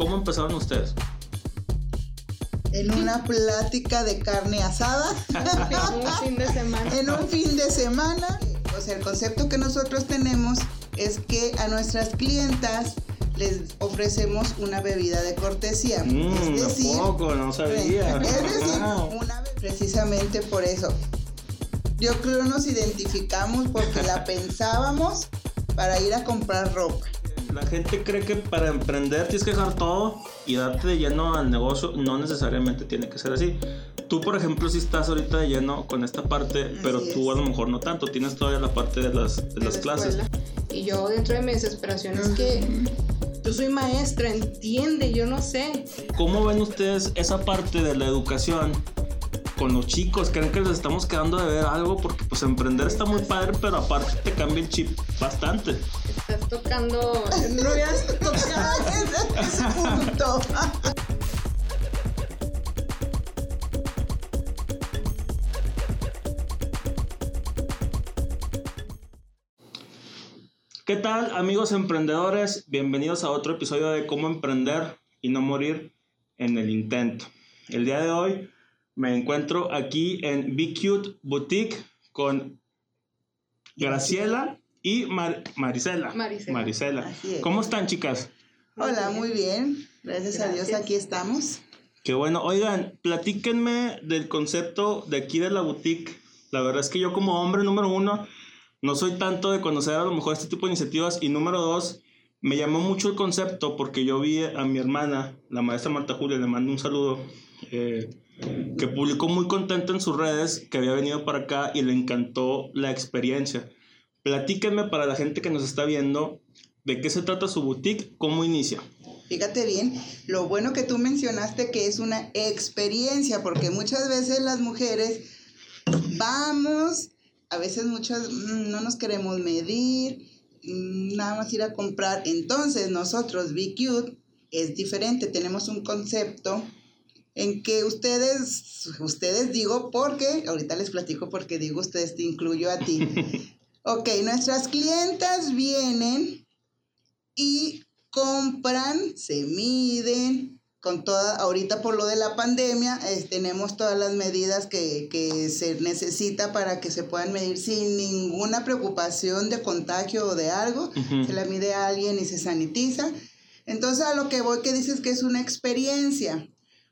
¿Cómo empezaron ustedes? En una plática de carne asada. en un fin de semana. En un fin de semana. O sea, el concepto que nosotros tenemos es que a nuestras clientas les ofrecemos una bebida de cortesía. Mm, es decir, poco, no sabía. Es decir, una, precisamente por eso. Yo creo nos identificamos porque la pensábamos para ir a comprar ropa. La gente cree que para emprender tienes que dejar todo y darte de lleno al negocio. No necesariamente tiene que ser así. Tú, por ejemplo, si estás ahorita de lleno con esta parte, pero tú a es. lo mejor no tanto. Tienes todavía la parte de las, de de las la clases. Y yo dentro de mi desesperación es que yo soy maestra, entiende, yo no sé. ¿Cómo ven ustedes esa parte de la educación con los chicos? ¿Creen que les estamos quedando de ver algo? Porque pues emprender está muy padre, pero aparte te cambia el chip bastante. Estás tocando. No hubieras tocado. ese, ese punto. ¿Qué tal amigos emprendedores? Bienvenidos a otro episodio de Cómo emprender y no morir en el intento. El día de hoy me encuentro aquí en Be Cute Boutique con Graciela y Mar- Marisela. Marisela. Así es. ¿Cómo están chicas? Hola, muy bien. Gracias, a Dios aquí estamos. Qué bueno. Oigan, platíquenme del concepto de aquí de la boutique. La verdad es que yo como hombre número uno no soy tanto de conocer a lo mejor este tipo de iniciativas y número dos me llamó mucho el concepto porque yo vi a mi hermana, la maestra Marta Julia, le mando un saludo, eh, que publicó muy contenta en sus redes que había venido para acá y le encantó la experiencia. Platíquenme para la gente que nos está viendo de qué se trata su boutique, cómo inicia. Fíjate bien, lo bueno que tú mencionaste que es una experiencia, porque muchas veces las mujeres vamos, a veces muchas mm, no nos queremos medir, mm, nada más ir a comprar. Entonces nosotros, Be es diferente, tenemos un concepto en que ustedes, ustedes digo porque, ahorita les platico porque digo ustedes, te incluyo a ti. ok, nuestras clientas vienen y compran, se miden, con toda, ahorita por lo de la pandemia, eh, tenemos todas las medidas que, que se necesita para que se puedan medir sin ninguna preocupación de contagio o de algo. Se la mide a alguien y se sanitiza. Entonces a lo que voy que dices que es una experiencia.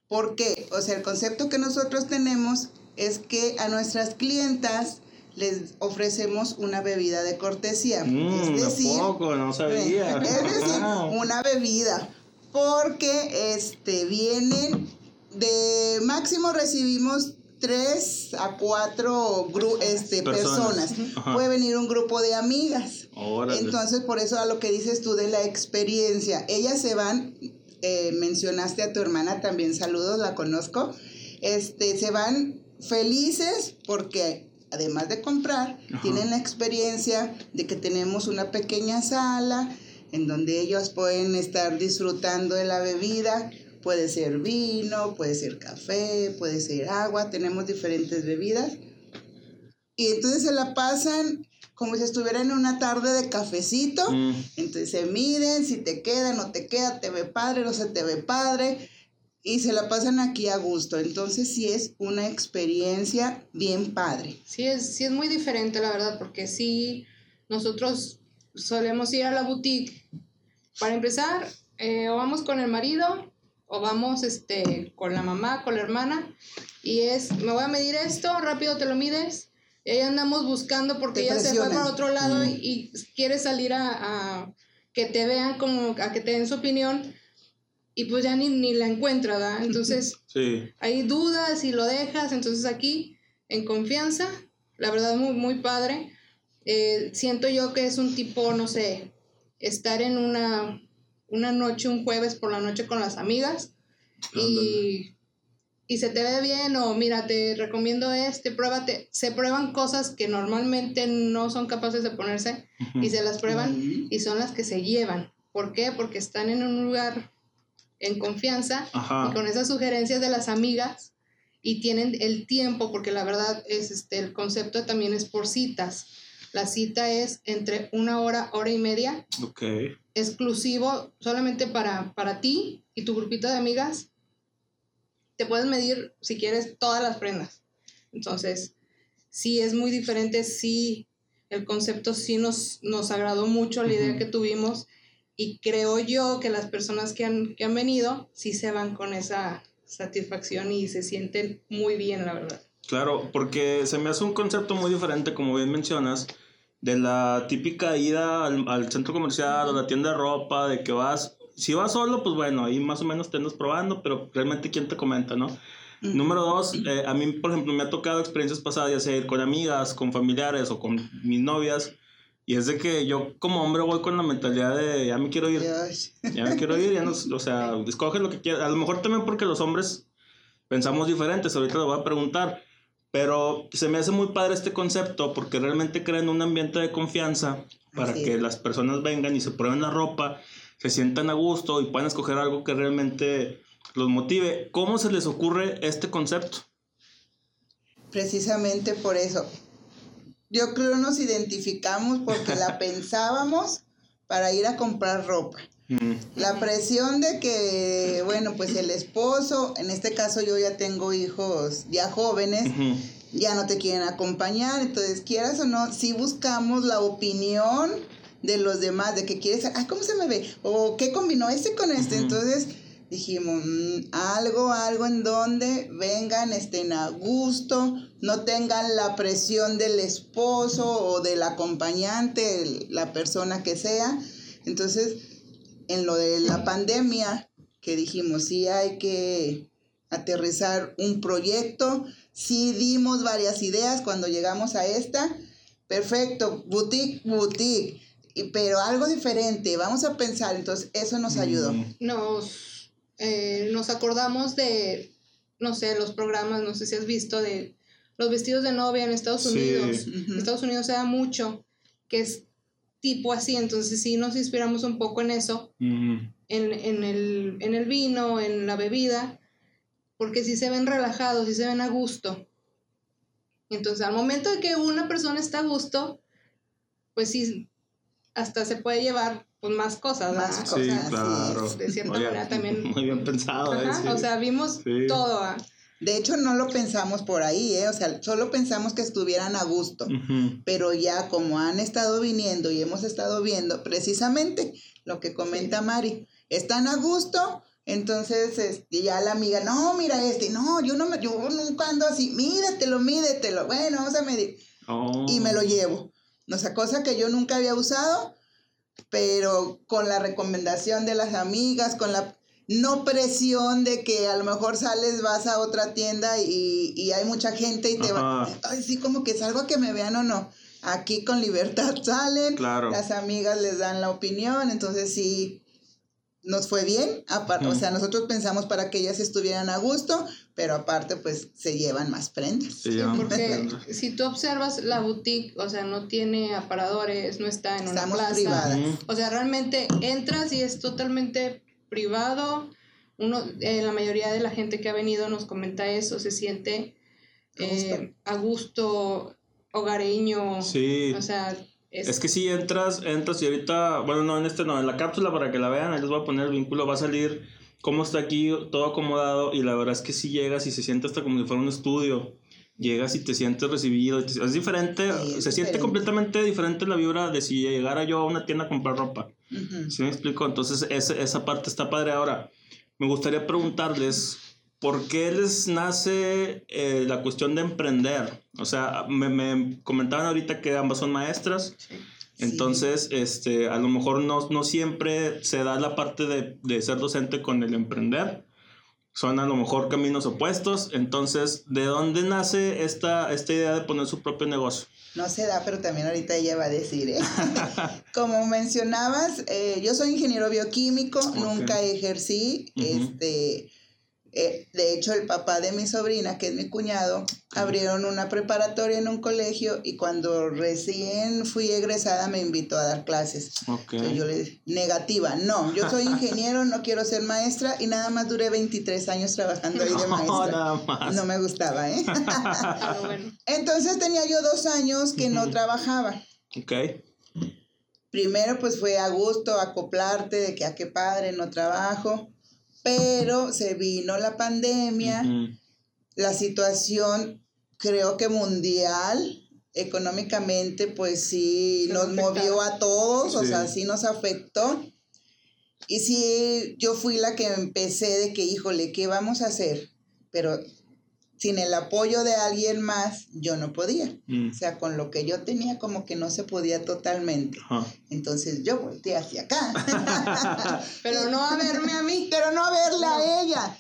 ¿Por qué? O sea, el concepto que nosotros tenemos es que a nuestras clientas les ofrecemos una bebida de cortesía. Mm, es ¿a decir, poco? No sabía. es decir, una bebida. Porque este, vienen de máximo recibimos tres a cuatro este, Personas. Puede venir un grupo de amigas. Órale. Entonces, por eso a lo que dices tú de la experiencia, ellas se van, eh, mencionaste a tu hermana también, saludos, la conozco, este, se van felices porque además de comprar, Ajá. tienen la experiencia de que tenemos una pequeña sala en donde ellos pueden estar disfrutando de la bebida. Puede ser vino, puede ser café, puede ser agua, tenemos diferentes bebidas. Y entonces se la pasan como si estuvieran en una tarde de cafecito. Mm, Entonces se miden, si te queda, no te queda, te ve padre, no se te ve padre. Y se la pasan aquí a gusto. Entonces sí es una experiencia bien padre. Sí es, sí es muy diferente, la verdad, porque sí, nosotros solemos ir a la boutique. Para empezar, eh, o vamos con el marido, o vamos este, con la mamá, con la hermana, y es, me voy a medir esto, rápido te lo mides, y ahí andamos buscando porque ella se fue para otro lado Mm. y, y quiere salir a, a que te vean como, a que te den su opinión, y pues ya ni, ni la encuentra, ¿verdad? Entonces sí. hay dudas y lo dejas, entonces aquí en confianza, la verdad muy, muy padre. Eh, siento yo que es un tipo, no sé, estar en una, una noche, un jueves por la noche con las amigas y, y se te ve bien o mira, te recomiendo este, pruébate. Se prueban cosas que normalmente no son capaces de ponerse y se las prueban y son las que se llevan. ¿Por qué? Porque están en un lugar en confianza Ajá. y con esas sugerencias de las amigas y tienen el tiempo, porque la verdad es este, el concepto también es por citas. La cita es entre una hora, hora y media. Ok. Exclusivo solamente para, para ti y tu grupito de amigas. Te puedes medir, si quieres, todas las prendas. Entonces, sí es muy diferente, sí, el concepto sí nos, nos agradó mucho, la idea que tuvimos. Y creo yo que las personas que han, que han venido sí se van con esa satisfacción y se sienten muy bien, la verdad. Claro, porque se me hace un concepto muy diferente, como bien mencionas, de la típica ida al, centro comercial o la tienda de ropa, de que vas, si vas solo, pues bueno, ahí más o menos te andas probando, pero realmente quién te comenta, ¿no? Número dos, eh, a mí, por ejemplo, me ha tocado experiencias pasadas, ya sea ir con amigas, con familiares o con mis novias, y es de que yo como hombre voy con la mentalidad de ya me quiero ir, ya me quiero ir, ya no, o sea, escoge lo que quieras, a lo mejor también porque los hombres pensamos diferentes, ahorita lo voy a preguntar, pero se me hace muy padre este concepto porque realmente crean un ambiente de confianza para que las personas vengan y se prueben la ropa, se sientan a gusto y puedan escoger algo que realmente los motive. ¿Cómo se les ocurre este concepto? Precisamente por eso. Yo creo nos identificamos porque la pensábamos para ir a comprar ropa. La presión de que, bueno, pues el esposo, en este caso yo ya tengo hijos ya jóvenes, ya no te quieren acompañar, entonces quieras o no, si buscamos la opinión de los demás, de que quieres, ay, ¿cómo se me ve? O ¿qué combinó este con este? Entonces dijimos, mm, algo, algo en donde vengan, estén a gusto, no tengan la presión del esposo o del acompañante, la persona que sea. Entonces, en lo de la pandemia, que dijimos, sí hay que aterrizar un proyecto, sí dimos varias ideas cuando llegamos a esta, perfecto, boutique, boutique, pero algo diferente, vamos a pensar, entonces eso nos ayudó. Nos, eh, nos acordamos de, no sé, los programas, no sé si has visto, de los vestidos de novia en Estados Unidos. En Estados Unidos se da mucho, que es tipo así, entonces sí nos inspiramos un poco en eso, en, el, vino, en la bebida, porque sí se ven relajados, sí se ven a gusto. Entonces, al momento de que una persona está a gusto, pues sí, hasta se puede llevar pues, más cosas, más cosas. Sí, claro. de cierta manera también. Muy bien pensado. ¿eh? O sea, vimos todo. ¿ah? De hecho, no lo pensamos por ahí, ¿eh? O sea, solo pensamos que estuvieran a gusto. Pero ya como han estado viniendo y hemos estado viendo precisamente lo que comenta Mari, están a gusto, entonces este, ya la amiga, no, mira este, no, yo no me, yo nunca ando así, mídetelo, mídetelo, bueno, vamos a medir. Y me lo oh. llevo. O sea, cosa que yo nunca había usado, pero con la recomendación de las amigas, con la no presión de que a lo mejor sales, vas a otra tienda y, y hay mucha gente y te va, ay, sí, como que salgo a que me vean o no. Aquí con libertad salen, las amigas les dan la opinión, entonces sí, nos fue bien, aparte, o sea, nosotros pensamos para que ellas estuvieran a gusto, pero aparte pues se llevan más prendas. Sí, porque si tú observas la boutique, o sea, no tiene aparadores, no está en una plaza. O sea, realmente entras y es totalmente privado. Uno, eh, la mayoría de la gente que ha venido nos comenta eso, se siente eh, a gusto, hogareño. Sí. O sea, es... que si entras, entras y ahorita, bueno, no, en este no, en la cápsula para que la vean, ahí les voy a poner el vínculo, va a salir cómo está aquí todo acomodado y la verdad es que si llegas y se siente hasta como si fuera un estudio. Llegas y te sientes recibido. Es diferente, se siente completamente diferente la vibra de si llegara yo a una tienda a comprar ropa. ¿Sí me explico? Entonces, esa, esa parte está padre. Ahora, me gustaría preguntarles, ¿por qué les nace eh, la cuestión de emprender? O sea, me, me, comentaban ahorita que ambas son maestras. Entonces, este, a lo mejor no, no siempre se da la parte de, de, ser docente con el emprender. Son a lo mejor caminos opuestos. Entonces, ¿de dónde nace esta, esta idea de poner su propio negocio? No se da, pero también ahorita ella va a decir, ¿eh? Como mencionabas, eh, yo soy ingeniero bioquímico, nunca ejercí, este, eh, de hecho, el papá de mi sobrina, que es mi cuñado, abrieron una preparatoria en un colegio y cuando recién fui egresada me invitó a dar clases. yo le dije, negativa, no, yo soy ingeniero, no quiero ser maestra y nada más duré 23 años trabajando ahí de maestra. No, me gustaba, ¿eh? Entonces tenía yo dos años que no trabajaba. Ok. Primero pues fue a gusto acoplarte de que a qué padre, no trabajo, pero se vino la pandemia, la situación creo que mundial, económicamente pues sí Se nos afectaba. movió a todos, o sea, sí nos afectó. Y sí, yo fui la que empecé de que, híjole, ¿qué vamos a hacer? Pero sin el apoyo de alguien más, yo no podía. Mm. O sea, con lo que yo tenía como que no se podía totalmente. Entonces yo volteé hacia acá. Pero no a verme a mí. Pero no a verla No. a ella.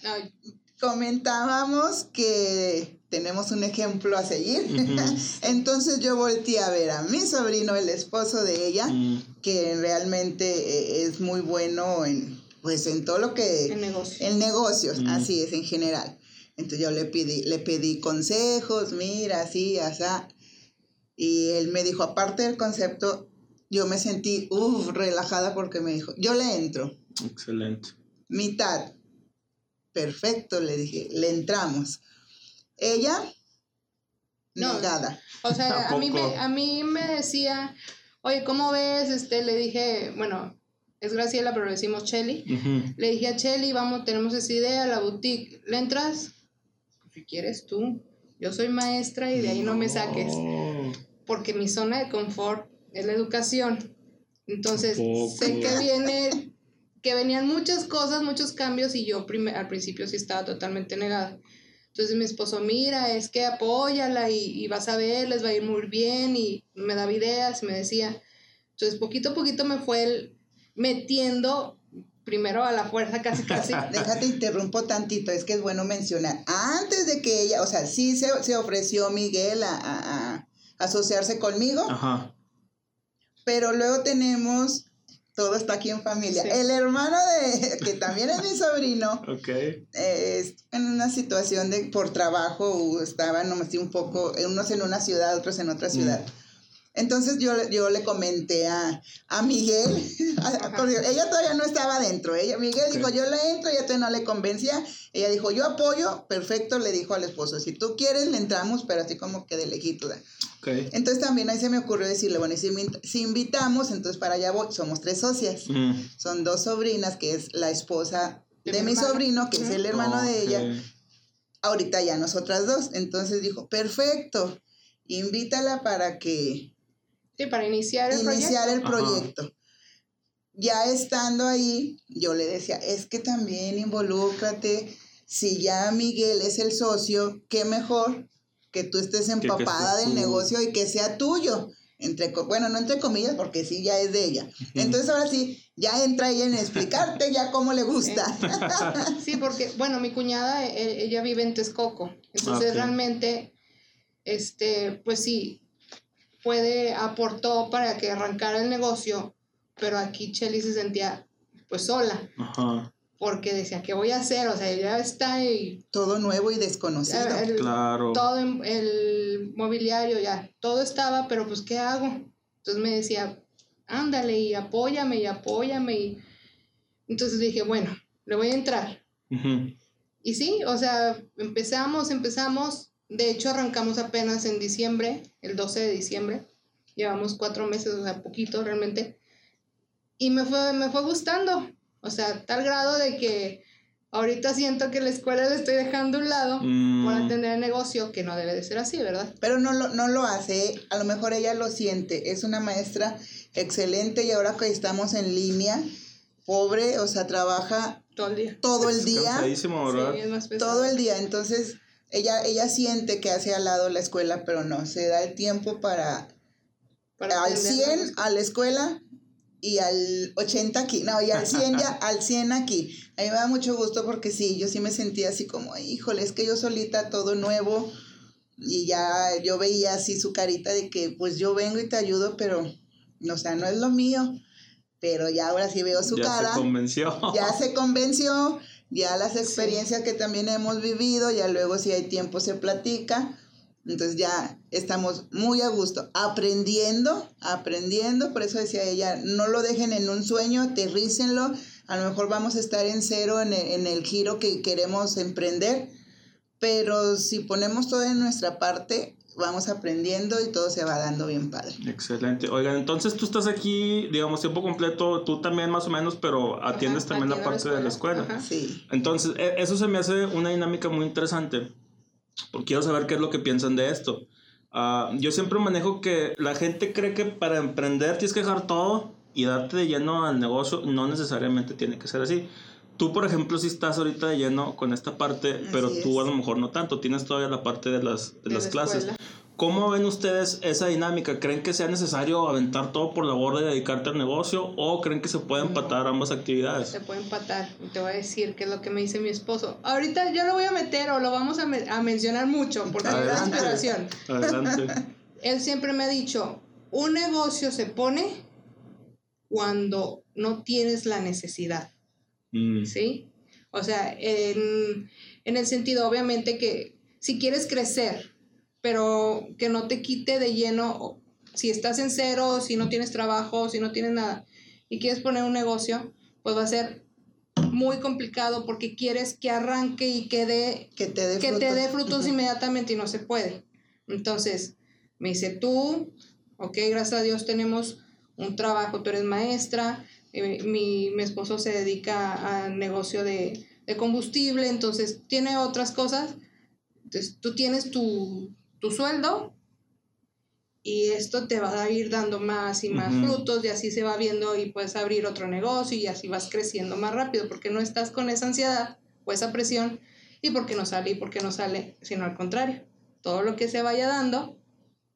Comentábamos que tenemos un ejemplo a seguir. Entonces yo volteé a ver a mi sobrino, el esposo de ella, Mm. que realmente eh, es muy bueno en, pues, en todo lo que... el negocio. En negocios, Mm. así es, en general. Entonces yo le pedí, le pedí consejos, mira, así, así. Y él me dijo, aparte del concepto, yo me sentí, uff, relajada porque me dijo, yo le entro, Excelente. mitad. Perfecto, le dije, le entramos. Ella, No. negada. O sea, a mí, me, a mí me decía, oye, ¿cómo ves? Este, le dije, bueno, es Graciela, pero le decimos Chelly. Le dije a Chelly, vamos, tenemos esa idea, la boutique, ¿le entras? Si quieres tú. Yo soy maestra y de ahí no me saques. Porque mi zona de confort es la educación. Entonces, sé que viene, que venían muchas cosas, muchos cambios y yo al principio sí estaba totalmente negada. Entonces mi esposo, mira, es que apóyala y, y vas a ver, les va a ir muy bien y me daba ideas, me decía. Entonces poquito a poquito me fue él metiendo primero a la fuerza casi casi. Déjate interrumpo tantito, es que es bueno mencionar. Antes de que ella, o sea, sí se, se ofreció Miguel a, a- a asociarse conmigo, Ajá. pero luego tenemos, todo está aquí en familia, Sí. el hermano de, que también es mi sobrino, Ok. eh, es en una situación de, por trabajo, estaban nomás un poco, unos en una ciudad, otros en otra ciudad. Entonces yo, le- yo le comenté a, a Miguel, a- ella todavía no estaba adentro, ella, Miguel Ok. dijo, yo le entro, ella todavía no le convencía, ella dijo, yo apoyo, perfecto, le dijo al esposo, si tú quieres le entramos, pero así como que de lejito. ¿verdad? Ok. Entonces también ahí se me ocurrió decirle, bueno, y si, invitamos, entonces para allá voy, somos tres socias, Mm. son dos sobrinas, que es la esposa De de, mi sobrino, que es el hermano de ella, ahorita ya nosotras dos. Entonces dijo, perfecto, invítala para que Sí, para iniciar el iniciar el Ajá. proyecto. Ya estando ahí, yo le decía, es que también involúcrate, si ya Miguel es el socio, qué mejor que tú estés que empapada estés del tú. negocio y que sea tuyo. Entre, bueno, no entre comillas, porque sí, ya es de ella. Entonces ahora sí, ya entra ella en explicarte ya cómo le gusta. proyecto. Sí, porque, bueno, mi cuñada, e- ella vive en Texcoco. Entonces Ok. realmente, este, pues sí, puede, aportó para que arrancara el negocio, pero aquí Chelly se sentía pues sola, Ajá. porque decía, ¿qué voy a hacer? O sea, ya está y Todo nuevo y desconocido. el- Claro. todo el mobiliario ya, todo estaba, pero pues ¿qué hago? Entonces me decía, ándale y apóyame y apóyame y entonces dije, bueno, le voy a entrar. Y sí, o sea, empezamos, empezamos, de hecho arrancamos apenas en diciembre, el 12 de diciembre, llevamos cuatro meses, o sea, poquito realmente, y me fue, me fue gustando, o sea, tal grado de que ahorita siento que la escuela le estoy dejando a un lado Mm. por atender el negocio, que no debe de ser así, ¿verdad? Pero no lo, no lo hace, a lo mejor ella lo siente, es una maestra excelente y ahora que estamos en línea, pobre, o sea, trabaja Todo el día. todo el día, todo el día, entonces ella, ella siente que hace al lado la escuela, pero no, se da el tiempo para, Para al atender 100 los- a la escuela y al 80 aquí, no, y al 100 ya, al 100 aquí. A mí me da mucho gusto porque sí, yo sí me sentía así como, híjole, es que yo solita todo nuevo y ya yo veía así su carita de que pues yo vengo y te ayudo, pero, o sea, no es lo mío, pero ya ahora sí veo su ya cara, se convenció. ya se convenció, ya las experiencias que también hemos vivido, ya luego si hay tiempo se platica. Entonces ya estamos muy a gusto, aprendiendo, aprendiendo, por eso decía ella, no lo dejen en un sueño, aterrícenlo, a lo mejor vamos a estar en cero en el, en el giro que queremos emprender, pero si ponemos todo en nuestra parte, vamos aprendiendo y todo se va dando bien padre. Excelente. Oigan, entonces tú estás aquí, digamos, tiempo completo, tú también más o menos, pero atiendes también la parte de la escuela. Sí. Entonces, e, eso se me hace una dinámica muy interesante. Porque quiero saber qué es lo que piensan de esto. Ah, yo siempre manejo que la gente cree que para emprender tienes que dejar todo y darte de lleno al negocio. No necesariamente tiene que ser así. Tú, por ejemplo, si estás ahorita de lleno con esta parte, pero tú a lo mejor no tanto, tienes todavía la parte de las, de, las clases. ¿Cómo ven ustedes esa dinámica? ¿Creen que sea necesario aventar todo por la borda y dedicarte al negocio o creen que se puede empatar ambas actividades? Se puede empatar. Te voy a decir qué es lo que me dice mi esposo. Ahorita yo lo voy a meter o lo vamos a, a mencionar mucho porque es la inspiración. Adelante. Él siempre me ha dicho, un negocio se pone cuando no tienes la necesidad. Mm. ¿Sí? O sea, en, el sentido, obviamente, que si quieres crecer, pero que no te quite de lleno, si estás en cero, si no tienes trabajo, si no tienes nada, y quieres poner un negocio, pues va a ser muy complicado porque quieres que arranque y que, dé, que te dé que frutos, te dé frutos inmediatamente y no se puede. Entonces, me dice, tú, ok, gracias a Dios tenemos un trabajo, tú eres maestra, eh, mi, mi, esposo se dedica al negocio de, de, combustible, entonces tiene otras cosas. Entonces tú tienes tu, tu sueldo y esto te va a ir dando más y más frutos y así se va viendo y puedes abrir otro negocio y así vas creciendo más rápido porque no estás con esa ansiedad o esa presión y porque no sale y porque no sale, sino al contrario. Todo lo que se vaya dando,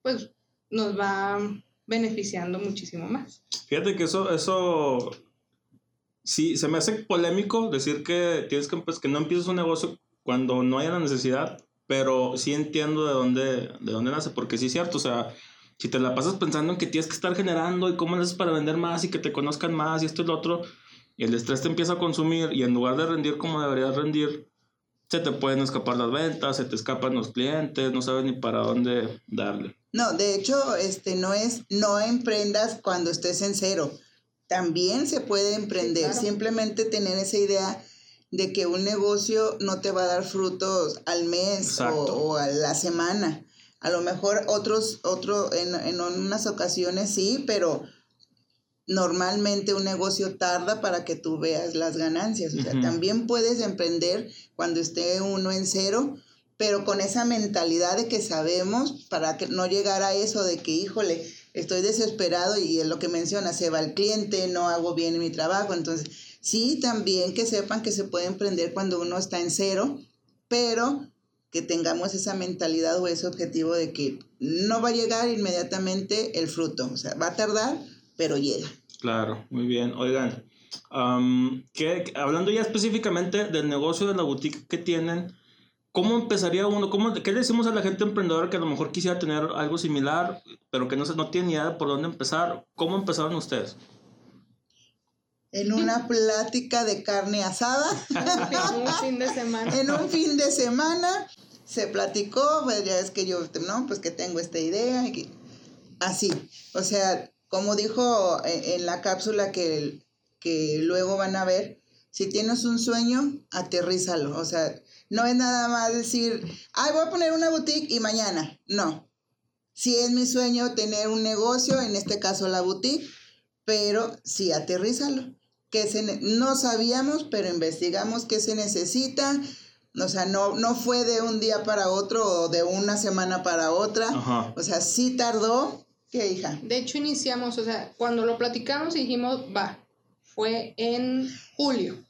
pues nos va beneficiando muchísimo más. Fíjate que eso, eso sí, se me hace polémico decir que tienes que, pues, que no empieces un negocio cuando no haya la necesidad, pero sí entiendo de dónde, de dónde nace, porque sí es cierto, o sea, si te la pasas pensando en que tienes que estar generando y cómo haces para vender más y que te conozcan más y esto y lo otro, el estrés te empieza a consumir y en lugar de rendir como deberías rendir, se te pueden escapar las ventas, se te escapan los clientes, no sabes ni para dónde darle. No, de hecho, este no es no emprendas cuando estés en cero. También se puede emprender, simplemente tener esa idea de que un negocio no te va a dar frutos al mes o, a la semana. A lo mejor otros, otro, en, en unas ocasiones sí, pero normalmente un negocio tarda para que tú veas las ganancias. O sea, también puedes emprender cuando esté uno en cero, pero con esa mentalidad de que sabemos para que no llegar a eso de que, híjole, estoy desesperado y es lo que menciona, se va el cliente, no hago bien mi trabajo. Entonces, sí, también que sepan que se puede emprender cuando uno está en cero, pero que tengamos esa mentalidad o ese objetivo de que no va a llegar inmediatamente el fruto. O sea, va a tardar, pero llega. Claro, muy bien. Oigan, hablando ya específicamente del negocio de la boutique que tienen, ¿cómo empezaría uno? ¿Cómo, ¿Qué le decimos a la gente emprendedora que a lo mejor quisiera tener algo similar, pero que no, no tiene ni idea por dónde empezar? ¿Cómo empezaron ustedes? En una plática de carne asada. en un fin de semana. En un fin de semana se platicó, pues ya es que yo, no, pues que tengo esta idea. Y así, o sea, como dijo eh, en la cápsula que, que luego van a ver, si tienes un sueño, aterrízalo. O sea, no es nada más decir, ay, voy a poner una boutique y mañana. No. Si es mi sueño tener un negocio, en este caso la boutique, pero sí, aterrízalo. Que se no sabíamos, pero investigamos qué se necesita. O sea, no, no fue de un día para otro o de una semana para otra. O sea, sí tardó, ¿Qué hija? De hecho, iniciamos, o sea, cuando lo platicamos dijimos, va, fue en julio.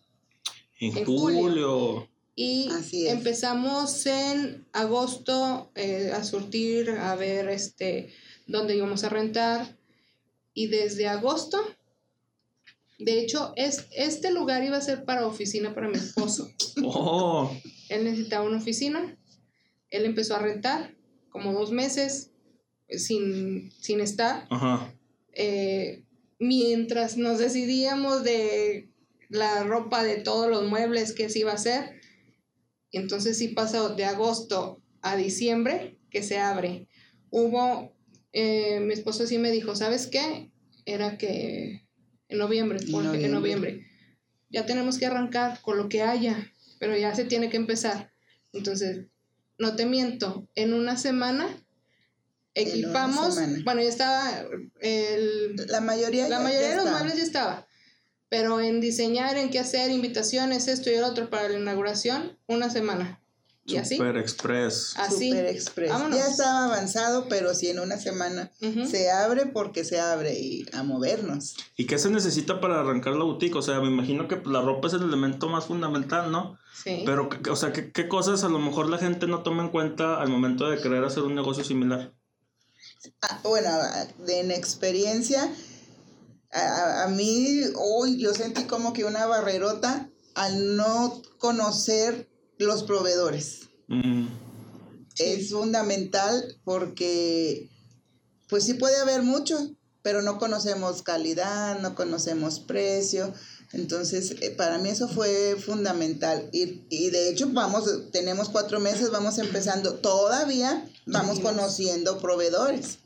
En, julio. Y empezamos en agosto eh, a surtir, a ver este, dónde íbamos a rentar. Y desde agosto, de hecho, es, este lugar iba a ser para oficina para mi esposo. Oh. Él necesitaba una oficina. Él empezó a rentar como dos meses sin, sin estar. Eh, mientras nos decidíamos de la ropa, de todos los muebles que se iba a hacer. Entonces sí pasó de agosto a diciembre que se abre. Hubo, eh, mi esposo sí me dijo, ¿sabes qué? Era que en noviembre, porque en noviembre. Ya tenemos que arrancar con lo que haya, pero ya se tiene que empezar. Entonces, no te miento, en una semana equipamos, bueno, ya estaba el, La mayoría la ya- mayoría ya de los está. muebles ya estaba, pero en diseñar, en qué hacer, invitaciones, esto y el otro para la inauguración, una semana. Y así, Super Express. así. Super Express. Vámonos. Ya estaba avanzado, pero si en una semana Ujú. se abre porque se abre y a movernos. ¿Y qué se necesita para arrancar la boutique? O sea, me imagino que la ropa es el elemento más fundamental, ¿no? Sí. Pero, ¿qué- o sea, ¿qué, qué cosas a lo mejor la gente no toma en cuenta al momento de querer hacer un negocio similar? Ah, bueno, de- en experiencia, a, a- a mí hoy yo sentí como que una barrerota al no conocer los proveedores. Mm, Es fundamental porque, pues sí puede haber mucho, pero no conocemos calidad, no conocemos precio. Entonces, eh, para mí eso fue fundamental. Y, y de hecho, vamos, tenemos cuatro meses, vamos empezando. Todavía vamos Dios. conociendo proveedores.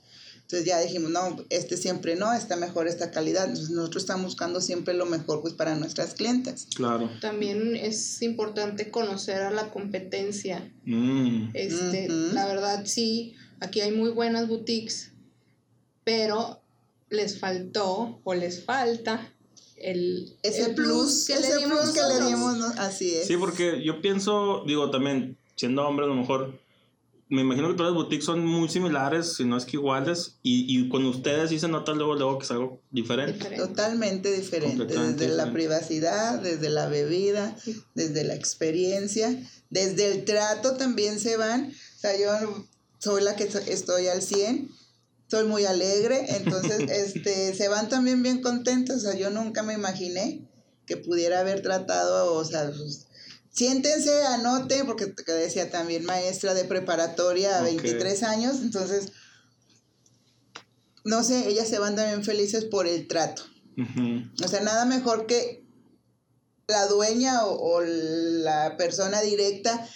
Entonces ya dijimos, no, este siempre no, está mejor esta calidad. Entonces nosotros estamos buscando siempre lo mejor pues para nuestras clientes. claro. También es importante conocer a la competencia. Mm, Este. La verdad, sí, aquí hay muy buenas boutiques, pero les faltó o les falta el, Ese el plus, que ese le dimos plus que le dimos, ¿no? así es. Sí, porque yo pienso, digo, también, siendo hombre, a lo mejor, me imagino que todas las boutiques son muy similares, si no es que iguales, y, y con ustedes sí se nota luego, luego que es algo diferente. Diferente. Totalmente diferente, desde la diferente. privacidad, desde la bebida, desde la experiencia, desde el trato también se van. O sea, yo soy la que estoy al 100, soy muy alegre, entonces este, se van también bien contentos. O sea, yo nunca me imaginé que pudiera haber tratado, o sea, pues, siéntense, anoten, porque te decía también maestra de preparatoria a Ok. 23 años, entonces, no sé, ellas se van también felices por el trato. O sea, nada mejor que la dueña o, o la persona directa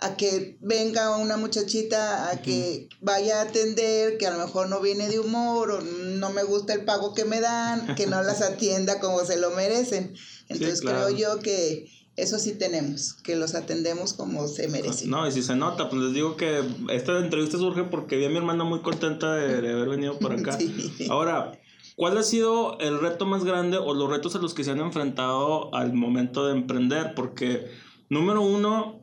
a que venga una muchachita a que vaya a atender, que a lo mejor no viene de humor o no me gusta el pago que me dan, que no las atienda como se lo merecen. Entonces claro. creo yo que eso sí tenemos, que los atendemos como se merecen. No, y si se nota, pues les digo que esta entrevista surge porque vi a mi hermana muy contenta de, de haber venido por acá. Sí. Ahora, ¿cuál ha sido el reto más grande o los retos a los que se han enfrentado al momento de emprender? Porque, número uno,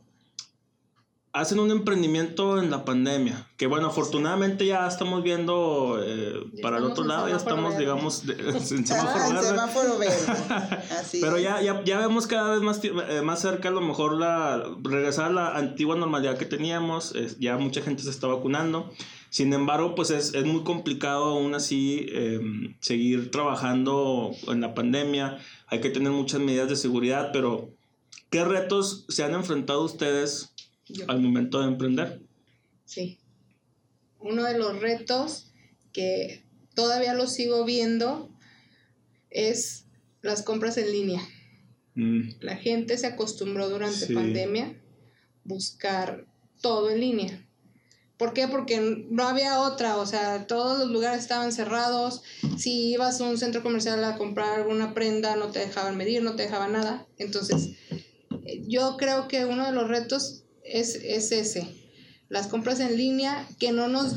hacen un emprendimiento en la pandemia, que bueno, afortunadamente ya estamos viendo eh, para el estamos otro en lado, ya estamos, digamos, de- en Ah, semáforo el verde. semáforo verde. Así Pero ya, ya, ya vemos cada vez más, eh, más cerca a lo mejor la regresar a la antigua normalidad que teníamos. es- ya mucha gente se está vacunando. Sin embargo, pues es, es muy complicado aún así eh, seguir trabajando en la pandemia. Hay que tener muchas medidas de seguridad, pero ¿qué retos se han enfrentado ustedes Yo. al momento de emprender? Sí. Uno de los retos que todavía lo sigo viendo es las compras en línea. Mm, La gente se acostumbró durante Sí. pandemia buscar todo en línea. ¿Por qué? Porque no había otra, o sea, todos los lugares estaban cerrados. Si ibas a un centro comercial a comprar alguna prenda, no te dejaban medir, no te dejaban nada. Entonces, eh, yo creo que uno de los retos es, es ese. Las compras en línea que no nos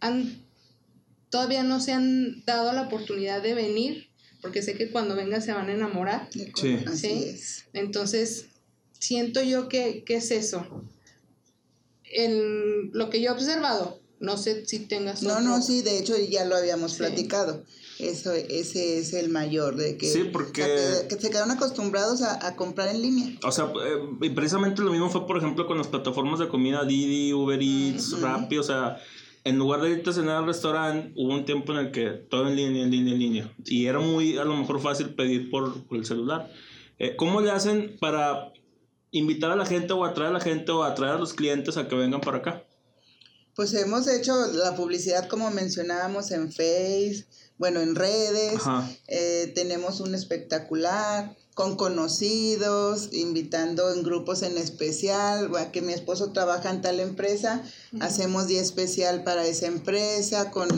han, todavía no se han dado la oportunidad de venir, porque sé que cuando vengan se van a enamorar. Sí. Así Sí. es. Entonces, siento yo que, que es eso. En lo que yo he observado, no sé si tengas No, otro- no, sí, de hecho ya lo habíamos Sí. platicado. Eso, ese es el mayor, de que, Sí, porque- que, que se quedaron acostumbrados a, a comprar en línea. O sea, eh, y precisamente lo mismo fue, por ejemplo, con las plataformas de comida Didi, Uber Eats, Ujú. Rappi, o sea, en lugar de irte a cenar al restaurante, hubo un tiempo en el que todo en línea, en línea, en línea. Y era muy, a lo mejor, fácil pedir por, por el celular. Eh, ¿Cómo le hacen para invitar a la gente o atraer a la gente o atraer a los clientes a que vengan para acá? Pues hemos hecho la publicidad como mencionábamos en Face, bueno, en redes, eh, tenemos un espectacular con conocidos, invitando en grupos en especial, a que mi esposo trabaja en tal empresa, hacemos día especial para esa empresa con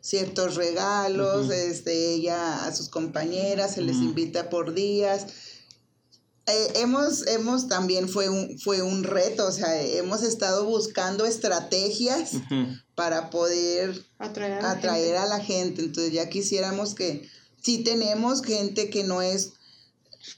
ciertos regalos, Ujú. este, ella a sus compañeras se les invita por días. Eh, hemos, hemos también fue un, fue un reto, o sea, hemos estado buscando estrategias para poder atraer, a, atraer a la gente. Entonces ya quisiéramos que, si tenemos gente que no es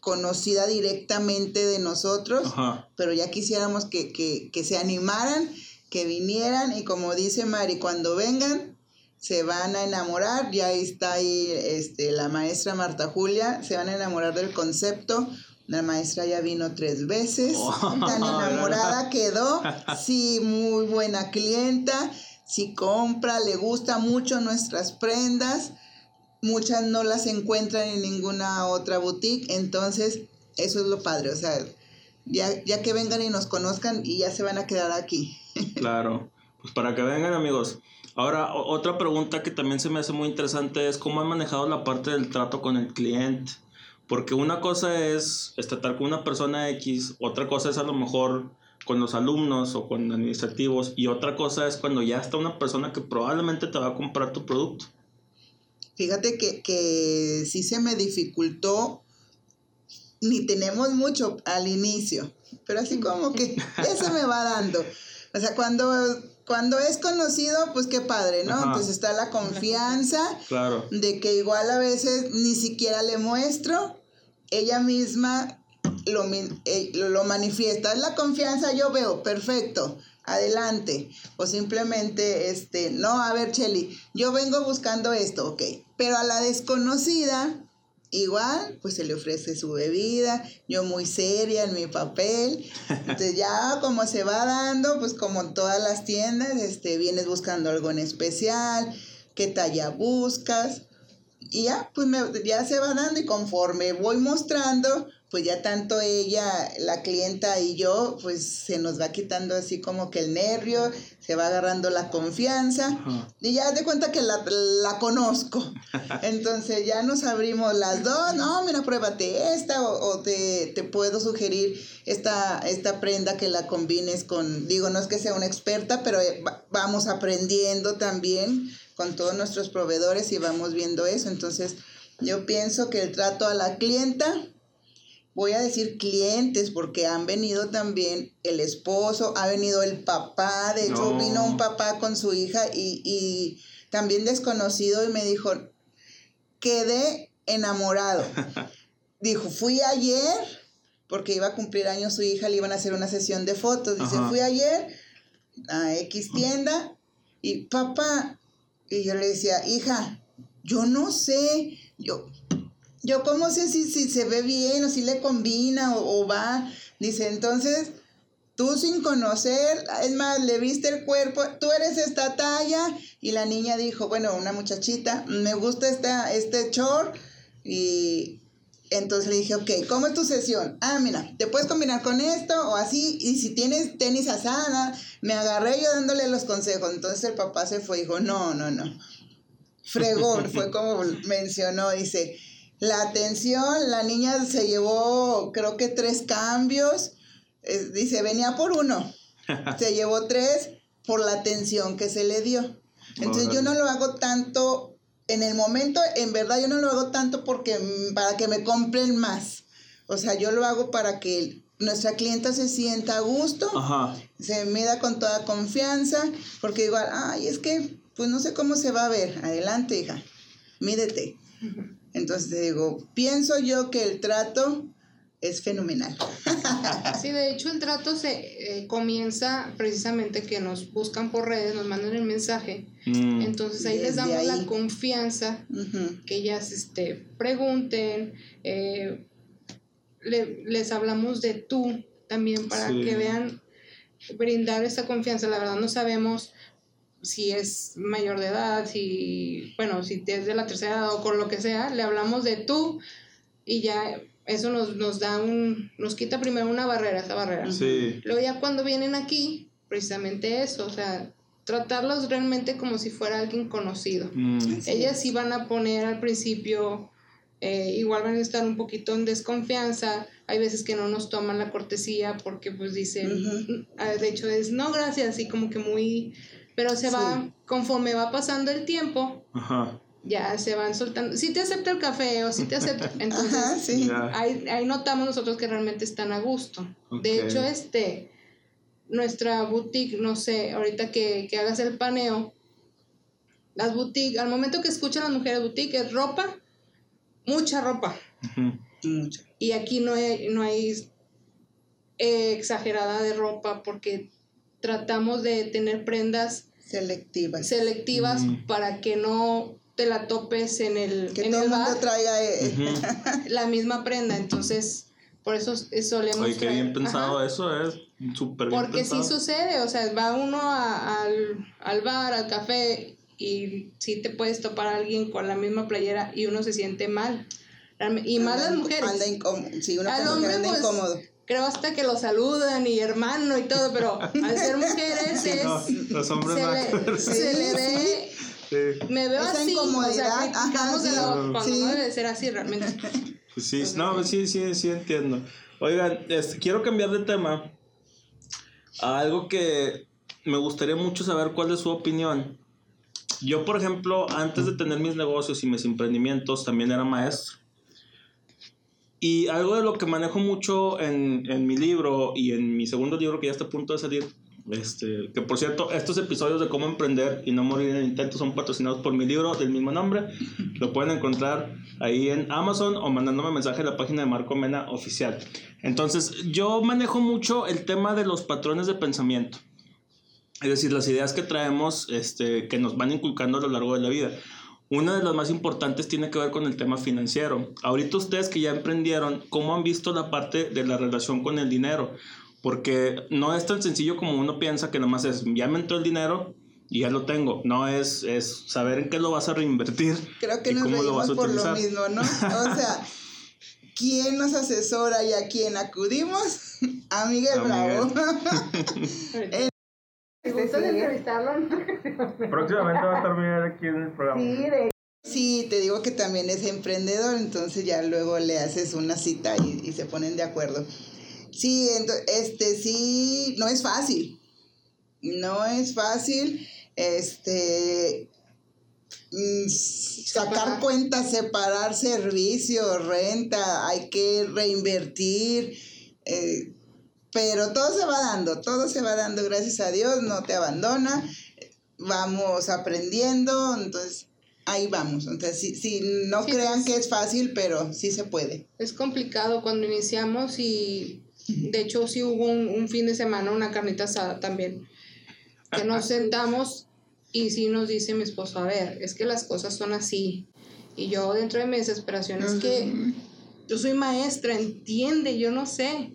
conocida directamente de nosotros, pero ya quisiéramos que, que, que se animaran, que vinieran y como dice Mari, cuando vengan se van a enamorar, ya está ahí este, la maestra Marta Julia, se van a enamorar del concepto, la maestra ya vino tres veces, oh. tan enamorada quedó, sí, muy buena clienta, si compra, le gusta mucho nuestras prendas, muchas no las encuentran en ninguna otra boutique, entonces eso es lo padre, o sea, ya, ya que vengan y nos conozcan y ya se van a quedar aquí. Claro, pues para que vengan amigos. Ahora, otra pregunta que también se me hace muy interesante es cómo han manejado la parte del trato con el cliente. Porque una cosa es tratar con una persona X, otra cosa es a lo mejor con los alumnos o con administrativos y otra cosa es cuando ya está una persona que probablemente te va a comprar tu producto. Fíjate que, que sí se me dificultó, ni tenemos mucho al inicio, pero así como que ya se me va dando. O sea, cuando, cuando es conocido, pues qué padre, ¿no? Pues está la confianza claro. de que igual a veces ni siquiera le muestro, ella misma lo, eh, lo manifiesta. Es la confianza, yo veo, perfecto, adelante. O simplemente, este, no, a ver, Cheli, yo vengo buscando esto, ok. Pero a la desconocida, Igual, pues se le ofrece su bebida, yo muy seria en mi papel. Entonces ya como se va dando, pues como en todas las tiendas, este, vienes buscando algo en especial, qué talla buscas. Y ya, pues me, ya se va dando y conforme voy mostrando, pues ya tanto ella, la clienta y yo, pues se nos va quitando así como que el nervio, se va agarrando la confianza y ya de cuenta que la, la, conozco. Entonces ya nos abrimos las dos, no, mira, pruébate esta o, te, te, puedo sugerir esta, esta prenda que la combines con, digo, no es que sea una experta, pero eh, vamos aprendiendo también con todos nuestros proveedores y vamos viendo eso. Entonces yo pienso que el trato a la clienta voy a decir clientes porque han venido también el esposo, ha venido el papá, de hecho vino un papá con su hija y, y también desconocido y me dijo, quedé enamorado. Dijo, fui ayer porque iba a cumplir años su hija, le iban a hacer una sesión de fotos. Dice, fui ayer a X tienda y papá, y yo le decía, hija, yo no sé, yo, yo cómo sé si, si se ve bien o si le combina o, va. Dice, entonces, tú sin conocer, es más, le viste el cuerpo, tú eres esta talla. Y la niña dijo, bueno, una muchachita, me gusta esta, este short. Y entonces le dije, ok, ¿cómo es tu sesión? Ah, mira, te puedes combinar con esto o así. Y si tienes tenis asada, me agarré yo dándole los consejos. Entonces el papá se fue y dijo, no, no, no. Fregón, fue como mencionó, dice la atención, la niña se llevó creo que tres cambios, dice, venía por uno, se llevó tres por la atención que se le dio. Entonces yo no lo hago tanto, en el momento, en verdad yo no lo hago tanto porque para que me compren más. O sea, yo lo hago para que nuestra clienta se sienta a gusto, se mida con toda confianza, porque igual, ay, es que, pues no sé cómo se va a ver. Adelante, hija, mídete. Entonces digo, pienso yo que el trato es fenomenal. Sí, de hecho el trato se eh, comienza precisamente que nos buscan por redes, nos mandan el mensaje. Mm. Entonces ahí les damos la confianza que ellas este, pregunten, eh, les hablamos de tú también para que vean brindar esa confianza. La verdad no sabemos si es mayor de edad, si, bueno, si es de la tercera edad o con lo que sea, le hablamos de tú y ya eso nos, nos da un, nos quita primero una barrera, esa barrera. Sí. Luego ya cuando vienen aquí, precisamente eso, o sea, tratarlos realmente como si fuera alguien conocido. Mm. Ellas sí van a poner al principio, eh, igual van a estar un poquito en desconfianza, hay veces que no nos toman la cortesía porque pues dicen, ah, de hecho es, no, gracias, y como que muy pero se va, conforme va pasando el tiempo, ya se van soltando. Si te acepta el café o si te acepta. Entonces, Ajá, sí. Ahí, ahí notamos nosotros que realmente están a gusto. De hecho, este, nuestra boutique, no sé, ahorita que, que hagas el paneo, las boutiques, al momento que escuchan las mujeres boutique, es ropa, mucha ropa. Ujú. Mucho. Y aquí no hay, no hay eh, exagerada de ropa porque tratamos de tener prendas Selectivas. selectivas Mm. para que no te la topes en el, que en todo el mundo bar, traiga. eh, Ujú. la misma prenda. Entonces, por eso eh, solemos... Oye, qué bien traer- pensado Ajá. eso, es súper bien Porque sí pensado. sucede, o sea, va uno a- al, al bar, al café, y sí te puedes topar a alguien con la misma playera y uno se siente mal. Y más las anda- mujeres. Anda incómodo. Sí, uno Al hombre, anda pues, incómodo. Creo hasta que lo saludan y hermano y todo, pero al ser mujeres Sí, es... no, los hombres se, que le, se le ve... Sí. Me veo Esa así, o sea, incomodidad, ajá, la- sí. cuando Sí. no debe ser así realmente. Pues sí, no, sí, sí, sí entiendo. Oigan, este, quiero cambiar de tema a algo que me gustaría mucho saber cuál es su opinión. Yo, por ejemplo, antes de tener mis negocios y mis emprendimientos, también era maestro. Y algo de lo que manejo mucho en, en mi libro y en mi segundo libro que ya está a punto de salir, este, que por cierto, estos episodios de cómo emprender y no morir en el intento son patrocinados por mi libro del mismo nombre. Lo pueden encontrar ahí en Amazon o mandándome mensaje a la página de Marco Mena oficial. Entonces, yo manejo mucho el tema de los patrones de pensamiento. Es decir, las ideas que traemos, este, que nos van inculcando a lo largo de la vida. Una de las más importantes tiene que ver con el tema financiero. Ahorita ustedes que ya emprendieron, ¿cómo han visto la parte de la relación con el dinero? Porque no es tan sencillo como uno piensa que nomás es, ya me entró el dinero y ya lo tengo. No es, es saber en qué lo vas a reinvertir. Creo que y nos cómo lo vas a por lo mismo, ¿no? O sea, ¿quién nos asesora y a quién acudimos? A Miguel A Bravo. ¿Te gusta sí. entrevistarlo? Próximamente va a estar bien aquí en el programa. Sí, te digo que también es emprendedor, entonces ya luego le haces una cita y, y se ponen de acuerdo. Sí, este sí, no es fácil. No es fácil. Este mm, sacar cuentas, separar servicios, renta, hay que reinvertir. eh, pero todo se va dando, todo se va dando, gracias a Dios, no te abandona. Vamos aprendiendo, entonces ahí vamos. Entonces, sí, sí, no Sí, crean que es fácil, pero sí se puede. Es complicado cuando iniciamos y de hecho sí hubo un, un fin de semana, una carnita asada también, que nos sentamos y sí nos dice mi esposo, a ver, es que las cosas son así. Y yo dentro de mi desesperación es que yo soy maestra, entiende, yo no sé.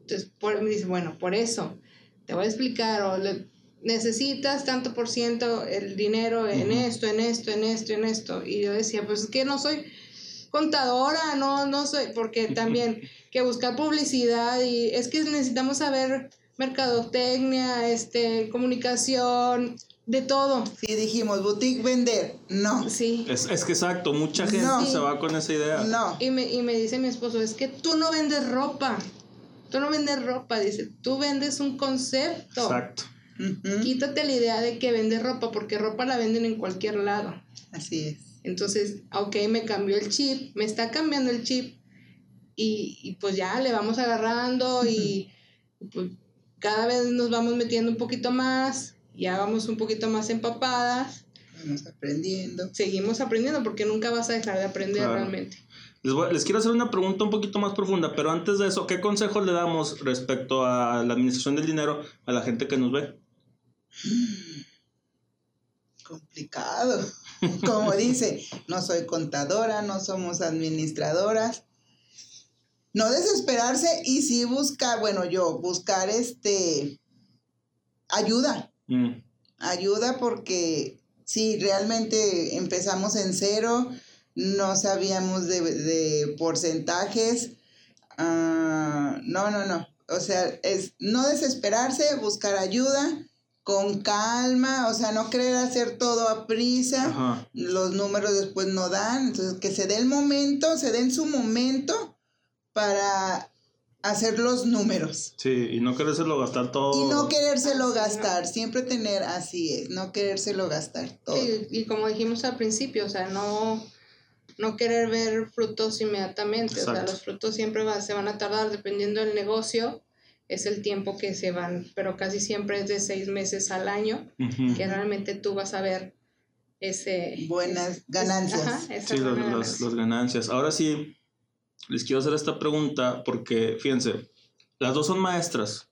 Entonces por, me dice, bueno, por eso, te voy a explicar, o le- necesitas tanto por ciento el dinero en esto, en esto, en esto, en esto. Y yo decía, pues es que no soy contadora, no, no soy, porque también que buscar publicidad y es que necesitamos saber mercadotecnia, este, comunicación, de todo. Si dijimos boutique vender, no, Sí. Es, es que exacto, mucha gente No. se va con esa idea. no. Y me, y me dice mi esposo, es que tú no vendes ropa. Tú no vendes ropa, dice, tú vendes un concepto. Exacto. Quítate la idea de que vendes ropa, porque ropa la venden en cualquier lado. Así es. Entonces, ok, me cambió el chip, me está cambiando el chip. Y, y pues ya le vamos agarrando y pues cada vez nos vamos metiendo un poquito más, ya vamos un poquito más empapadas. Vamos aprendiendo. Seguimos aprendiendo porque nunca vas a dejar de aprender Claro. realmente. Les, voy- les quiero hacer una pregunta un poquito más profunda, pero antes de eso, ¿qué consejo le damos respecto a la administración del dinero a la gente que nos ve? Complicado. Como dice, no soy contadora, no somos administradoras. No desesperarse y sí buscar, bueno, yo buscar este ayuda, Mm, ayuda porque si realmente empezamos en cero, no sabíamos de, de porcentajes. ah, no, no, no. O sea, es no desesperarse, buscar ayuda con calma, o sea, no querer hacer todo a prisa. Ajá. Los números después no dan, entonces que se dé el momento, se dé en su momento para hacer los números. Sí, y no querérselo gastar todo. Y no querérselo gastar, siempre tener, así es, no querérselo gastar todo. Sí, y como dijimos al principio, o sea, no, no querer ver frutos inmediatamente, o sea, los frutos siempre va- se van a tardar dependiendo del negocio, es el tiempo que se van, pero casi siempre es de seis meses al año, Ujú. que realmente tú vas a ver ese... Buenas ganancias. ajá, Sí, los- los- ganancias. Ahora sí, les quiero hacer esta pregunta porque, fíjense, las dos son maestras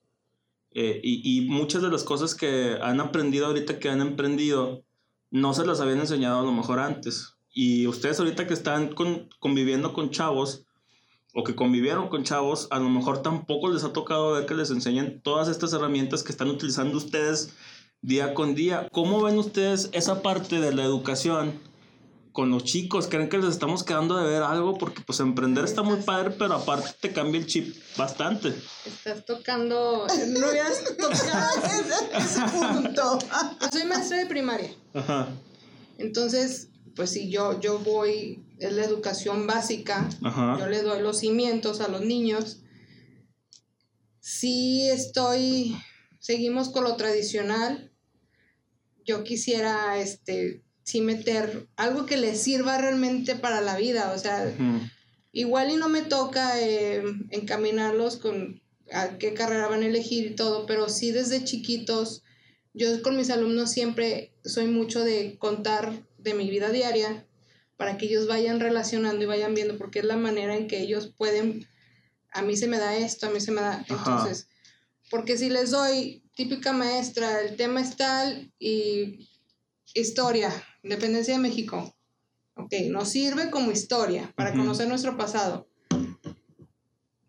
eh, y, y muchas de las cosas que han aprendido ahorita que han emprendido no se las habían enseñado a lo mejor antes. Y ustedes ahorita que están con- conviviendo con chavos o que convivieron con chavos, a lo mejor tampoco les ha tocado ver que les enseñen todas estas herramientas que están utilizando ustedes día con día. ¿Cómo ven ustedes esa parte de la educación con los chicos? ¿Creen que les estamos quedando de ver algo? Porque pues emprender está muy padre, pero aparte te cambia el chip bastante. Estás tocando... No hubieras tocado... ese, ese punto. Soy maestra de primaria. Ajá, Entonces, pues si yo, yo voy, es la educación básica, yo le doy los cimientos a los niños. Sí estoy, seguimos con lo tradicional. Yo quisiera, este, sí meter algo que les sirva realmente para la vida, o sea, igual y no me toca eh, encaminarlos con a qué carrera van a elegir y todo, pero sí desde chiquitos, yo con mis alumnos siempre soy mucho de contar de mi vida diaria para que ellos vayan relacionando y vayan viendo, porque es la manera en que ellos pueden, a mí se me da esto, a mí se me da, entonces, porque si les doy típica maestra, el tema es tal y historia, independencia de México, ok, nos sirve como historia para conocer nuestro pasado.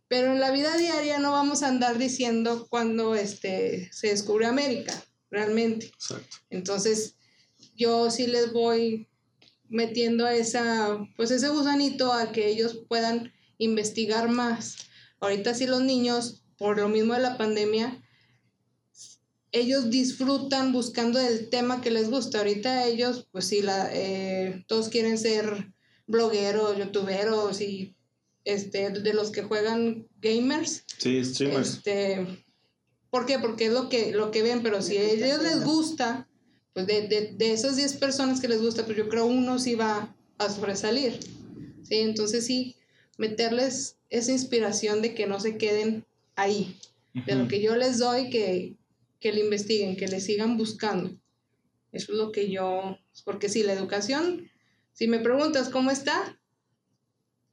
Pero en la vida diaria no vamos a andar diciendo cuando este, se descubrió América, realmente. Exacto. Entonces, yo sí les voy metiendo esa, pues ese gusanito a que ellos puedan investigar más. Ahorita sí los niños, por lo mismo de la pandemia, ellos disfrutan buscando el tema que les gusta. Ahorita ellos, pues sí, la, eh, todos quieren ser blogueros, youtuberos y este, de los que juegan gamers. Sí, streamers. Este, ¿Por qué? Porque es lo que, lo que ven, pero si a ellos les gusta, pues de, de, de esas 10 personas que les gusta, pues yo creo uno sí va a sobresalir. ¿sí? Entonces sí, meterles esa inspiración de que no se queden ahí, de lo que yo les doy, que, que le investiguen, que le sigan buscando. Eso es lo que yo, porque sí, la educación, si me preguntas cómo está,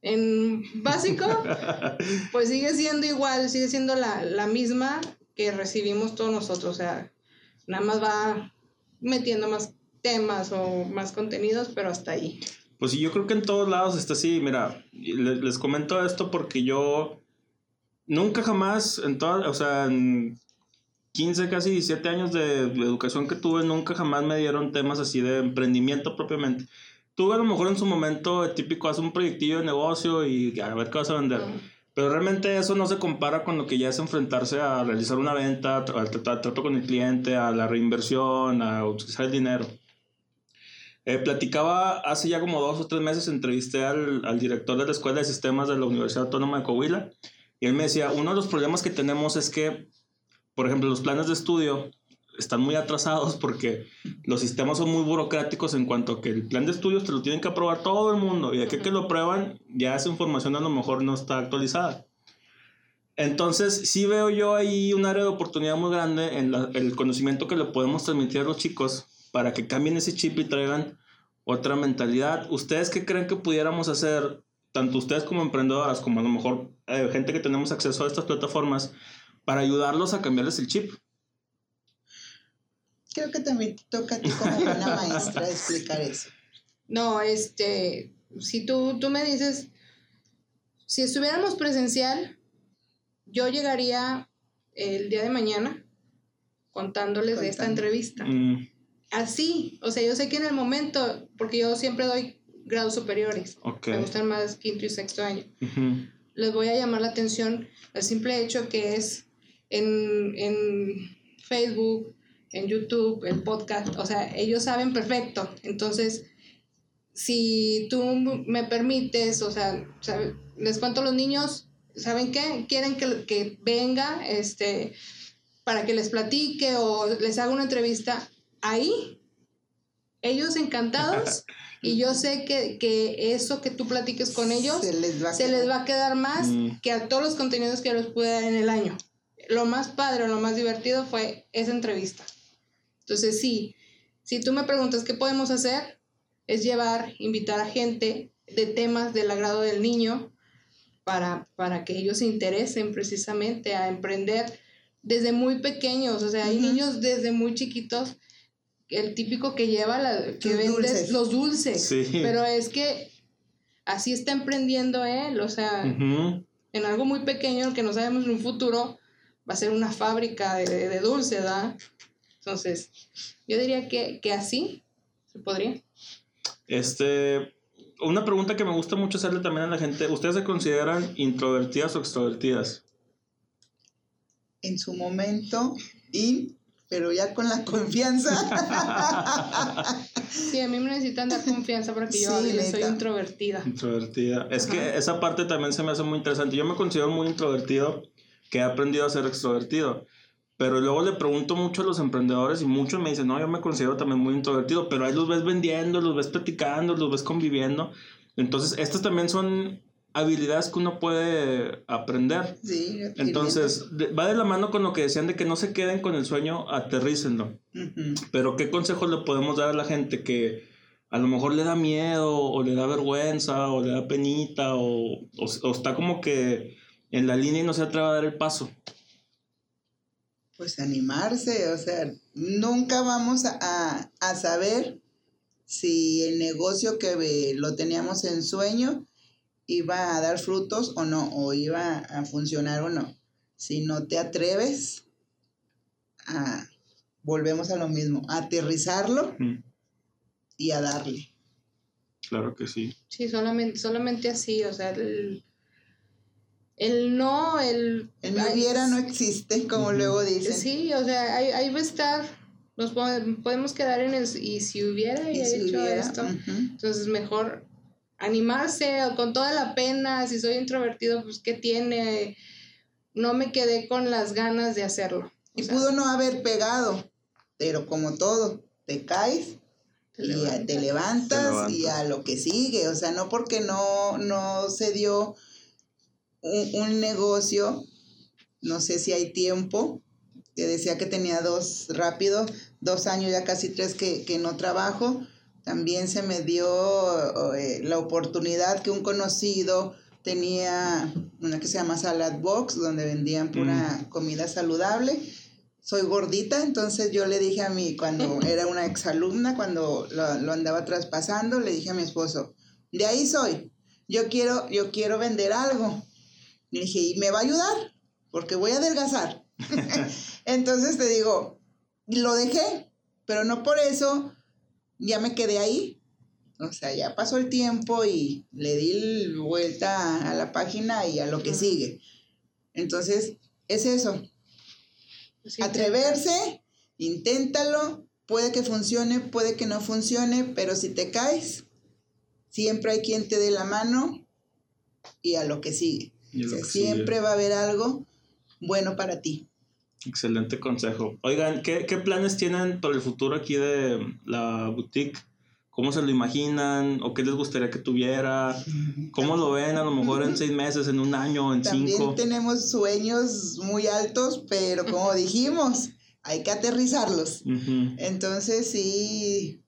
en básico, pues sigue siendo igual, sigue siendo la, la misma que recibimos todos nosotros. O sea, nada más va metiendo más temas o más contenidos, pero hasta ahí. Pues sí, yo creo que en todos lados está así. Mira, le- les, comento esto porque yo nunca jamás, en toda, o sea, en 15, casi 17 años de, de educación que tuve, nunca jamás me dieron temas así de emprendimiento propiamente. Tuve a lo mejor en su momento el típico, haz un proyectillo de negocio y a ver qué vas a vender. ¿no? Pero realmente eso no se compara con lo que ya es enfrentarse a realizar una venta, al tra- trato con el cliente, a la reinversión, a utilizar el dinero. Eh, platicaba hace ya como dos o tres meses, entrevisté al, al director de la Escuela de Sistemas de la Universidad Autónoma de Coahuila y él me decía, uno de los problemas que tenemos es que, por ejemplo, los planes de estudio están muy atrasados porque los sistemas son muy burocráticos en cuanto a que el plan de estudios te lo tienen que aprobar todo el mundo y de a que lo prueban ya esa información a lo mejor no está actualizada. Entonces, sí veo yo ahí un área de oportunidad muy grande en la- el conocimiento que le podemos transmitir a los chicos para que cambien ese chip y traigan otra mentalidad. ¿Ustedes qué creen que pudiéramos hacer, tanto ustedes como emprendedoras, como a lo mejor eh, gente que tenemos acceso a estas plataformas, para ayudarlos a cambiarles el chip? Creo que también te toca a ti como buena maestra explicar eso. No, este, si tú, tú me dices, si estuviéramos presencial, yo llegaría el día de mañana contándoles de esta entrevista. Mm, Así, o sea, yo sé que en el momento, porque yo siempre doy grados superiores, ok. me gustan más quinto y sexto año, les voy a llamar la atención el simple hecho que es en, en Facebook, en YouTube, el podcast, o sea, ellos saben perfecto. Entonces, si tú me permites, o sea, les cuento a los niños, ¿saben qué? Quieren que, que venga este, para que les platique o les haga una entrevista ahí. Ellos encantados. y yo sé que, que, eso que tú platiques con ellos Se les va a se quedar. les va a quedar más Mm. que a todos los contenidos que les pude dar en el año. Lo más padre, lo más divertido fue esa entrevista. Entonces, sí, si tú me preguntas qué podemos hacer, es llevar, invitar a gente de temas del agrado del niño para, para que ellos se interesen precisamente a emprender desde muy pequeños. O sea, hay niños desde muy chiquitos, el típico que lleva la, que Los vende dulces. los dulces. Sí. Pero es que así está emprendiendo él, o sea, en algo muy pequeño que no sabemos en un futuro va a ser una fábrica de, de, de dulce, ¿verdad? Entonces, yo diría que, que así se podría. Este, una pregunta que me gusta mucho hacerle también a la gente, ¿ustedes se consideran introvertidas o extrovertidas? En su momento, y, pero ya con la confianza. Sí, a mí me necesitan dar confianza para que yo Sí, hable, soy introvertida. Introvertida. Es Ajá. que esa parte también se me hace muy interesante. Yo me considero muy introvertido, que he aprendido a ser extrovertido. Pero luego le pregunto mucho a los emprendedores y muchos me dicen, no, yo me considero también muy introvertido, pero ahí los ves vendiendo, los ves platicando, los ves conviviendo. Entonces, estas también son habilidades que uno puede aprender. Sí, Entonces, va de la mano con lo que decían de que no se queden con el sueño, aterrícenlo. Pero ¿qué consejos le podemos dar a la gente que a lo mejor le da miedo o le da vergüenza o le da penita o, o- o está como que en la línea y no se atreve a dar el paso? Pues animarse, o sea, nunca vamos a, a- a saber si el negocio que lo teníamos en sueño iba a dar frutos o no, o iba a funcionar o no. Si no te atreves a, volvemos a lo mismo, a aterrizarlo Mm, y a darle. claro que sí. Sí, solamente, solamente así, o sea, el, el no, el... El me ay, hubiera no existe, como Ujú. luego dicen. Sí, o sea, ahí, ahí va a estar, nos po- podemos quedar en el... Y si hubiera Y si hecho hubiera, esto, ujú. entonces mejor animarse o con toda la pena, si soy introvertido, pues ¿qué tiene? No me quedé con las ganas de hacerlo. O Y sea, pudo no haber pegado, pero como todo, te caes te y levantas. te levantas, Te y a lo que sigue. O sea, no porque no, no se dio un, un negocio, no sé si hay tiempo, que decía que tenía dos rápido, dos años, ya casi tres que, que no trabajo. También se me dio eh, la oportunidad que un conocido tenía una que se llama Salad Box, donde vendían pura comida saludable soy gordita, entonces yo le dije a mí, cuando era una exalumna, cuando lo, lo andaba traspasando, le dije a mi esposo, de ahí soy, yo quiero, yo quiero vender algo. Le dije, ¿y me va a ayudar? Porque voy a adelgazar. entonces te digo, lo dejé, pero no por eso ya me quedé ahí. O sea, ya pasó el tiempo y le di vuelta a la página y a lo que sigue. Entonces, es eso, Sí, atreverse, inténtalo, puede que funcione, puede que no funcione, pero si te caes, siempre hay quien te dé la mano y a lo que sigue. O sea, siempre va a haber algo bueno para ti. Excelente consejo. Oigan, ¿qué, ¿qué planes tienen para el futuro aquí de la boutique? ¿Cómo se lo imaginan? ¿O qué les gustaría que tuviera? ¿Cómo lo ven a lo mejor en seis meses, en un año, en También cinco? tenemos sueños muy altos, pero como dijimos, hay que aterrizarlos. Ujú. Entonces sí,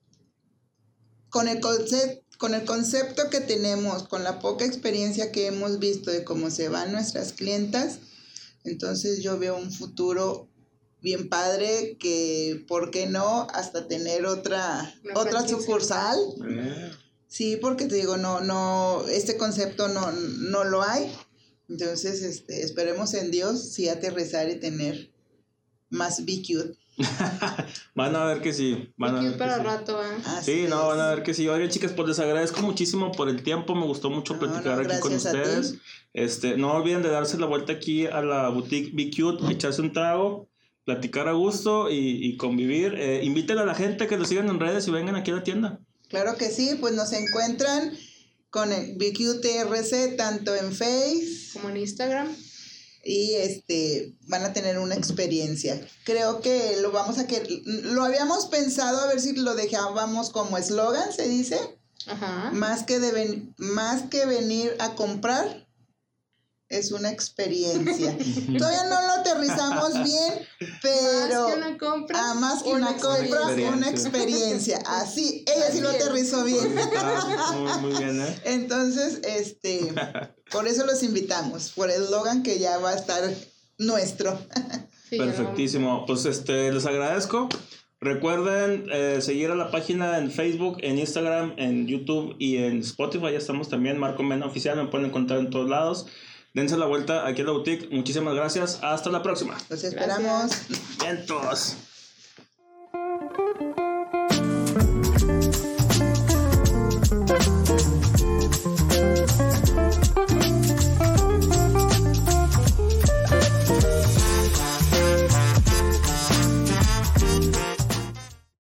con el, concepto, con el concepto que tenemos, con la poca experiencia que hemos visto de cómo se van nuestras clientas, entonces yo veo un futuro bien padre que, ¿por qué no? Hasta tener otra, Una otra franquicia. sucursal. Eh, Sí, porque te digo, no, no, este concepto no, no lo hay. Entonces, este, esperemos en Dios sí aterrizar y tener más Cute. van a ver que sí. Van a ver que sí. ¿eh? Así Sí, no, es. van a ver que sí. Oigan, chicas, pues les agradezco muchísimo por el tiempo. Me gustó mucho No, platicar no, aquí con ustedes. Este, no olviden de darse la vuelta aquí a la boutique Be Cute, echarse un trago, platicar a gusto y, y convivir. Eh, inviten a la gente que lo sigan en redes y vengan aquí a la tienda. Claro que sí, pues nos encuentran con el BQTRC tanto en Face Como en Instagram. Y este van a tener una experiencia. Creo que lo vamos a que lo habíamos pensado a ver si lo dejábamos como eslogan, se dice, Ajá. más que de ven- más que venir a comprar es una experiencia. Todavía no lo aterrizamos bien, pero más que una compra. Ah, más que una, compra, experiencia. una experiencia. Así, ella sí lo aterrizó bien. Está muy, muy bien, ¿eh? Entonces, este, por eso los invitamos, por el Logan que ya va a estar nuestro. Perfectísimo. Pues este, les agradezco. Recuerden eh, seguir a la página en Facebook, en Instagram, en YouTube y en Spotify. Ya estamos también. Marco Mena Oficial. Me pueden encontrar en todos lados. Dense la vuelta aquí en la boutique. Muchísimas gracias. Hasta la próxima. Los esperamos. Vientos.